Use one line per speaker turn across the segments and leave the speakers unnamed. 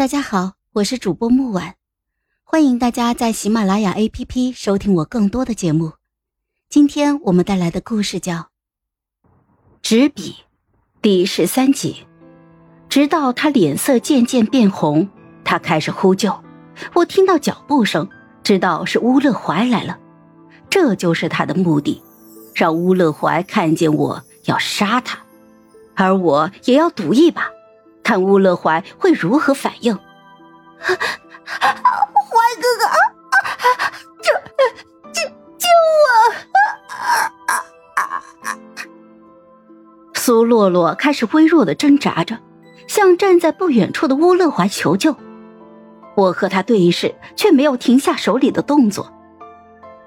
大家好，我是主播木婉，欢迎大家在喜马拉雅 APP 收听我更多的节目。今天我们带来的故事叫《纸笔》第十三集。直到他脸色渐渐变红，他开始呼救。我听到脚步声，知道是乌勒怀来了。这就是他的目的，让乌勒怀看见我要杀他，而我也要赌一把。看乌勒怀会如何反应？
怀哥哥，救救救
我！苏洛洛开始微弱的挣扎着，向站在不远处的乌勒怀求救。我和他对视，却没有停下手里的动作。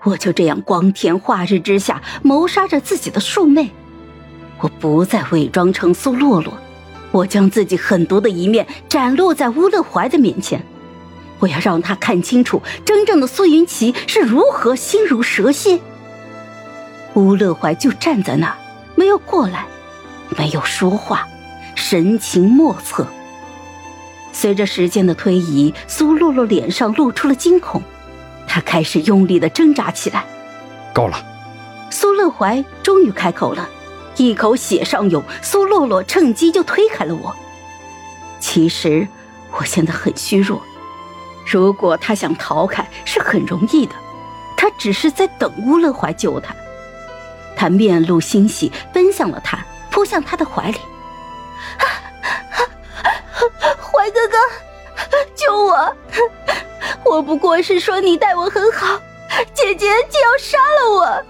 我就这样光天化日之下谋杀着自己的庶妹。我不再伪装成苏洛洛。我将自己狠毒的一面展露在乌乐怀的面前，我要让他看清楚真正的苏云奇是如何心如蛇蝎。乌乐怀就站在那儿，没有过来，没有说话，神情莫测。随着时间的推移，苏洛洛脸上露出了惊恐，她开始用力的挣扎起来。
够了，
苏乐怀终于开口了。一口血上涌，苏洛洛趁机就推开了我。其实我现在很虚弱，如果他想逃开是很容易的，他只是在等乌乐怀救他。他面露欣喜，奔向了他，扑向他的怀里。
怀哥哥，救我！我不过是说你待我很好，姐姐就要杀了我。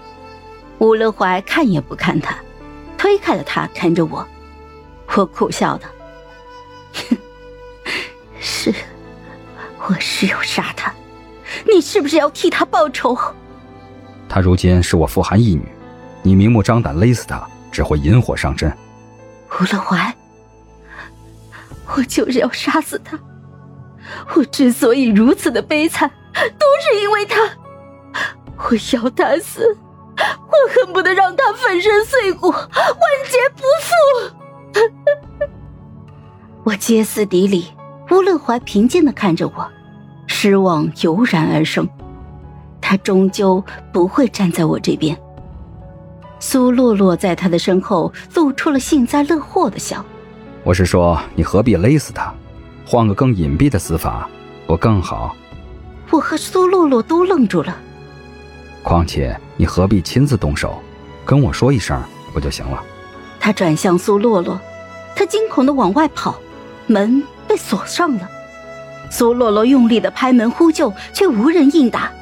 乌乐怀看也不看他。推开了他，看着我，我苦笑道：“哼，是，我是要杀他。你是不是要替他报仇？
他如今是我傅寒义女，你明目张胆勒死他，只会引火上身。
吴乐怀，我就是要杀死他。我之所以如此的悲惨，都是因为他。我要他死。”我恨不得让他粉身碎骨，万劫不复。我歇斯底里，吴乐怀平静的看着我，失望油然而生。他终究不会站在我这边。苏洛洛在他的身后露出了幸灾乐祸的笑。
我是说，你何必勒死他？换个更隐蔽的死法，不更好？
我和苏洛洛都愣住了。
况且你何必亲自动手，跟我说一声不就行了？
他转向苏洛洛，他惊恐的往外跑，门被锁上了。苏洛洛用力的拍门呼救，却无人应答。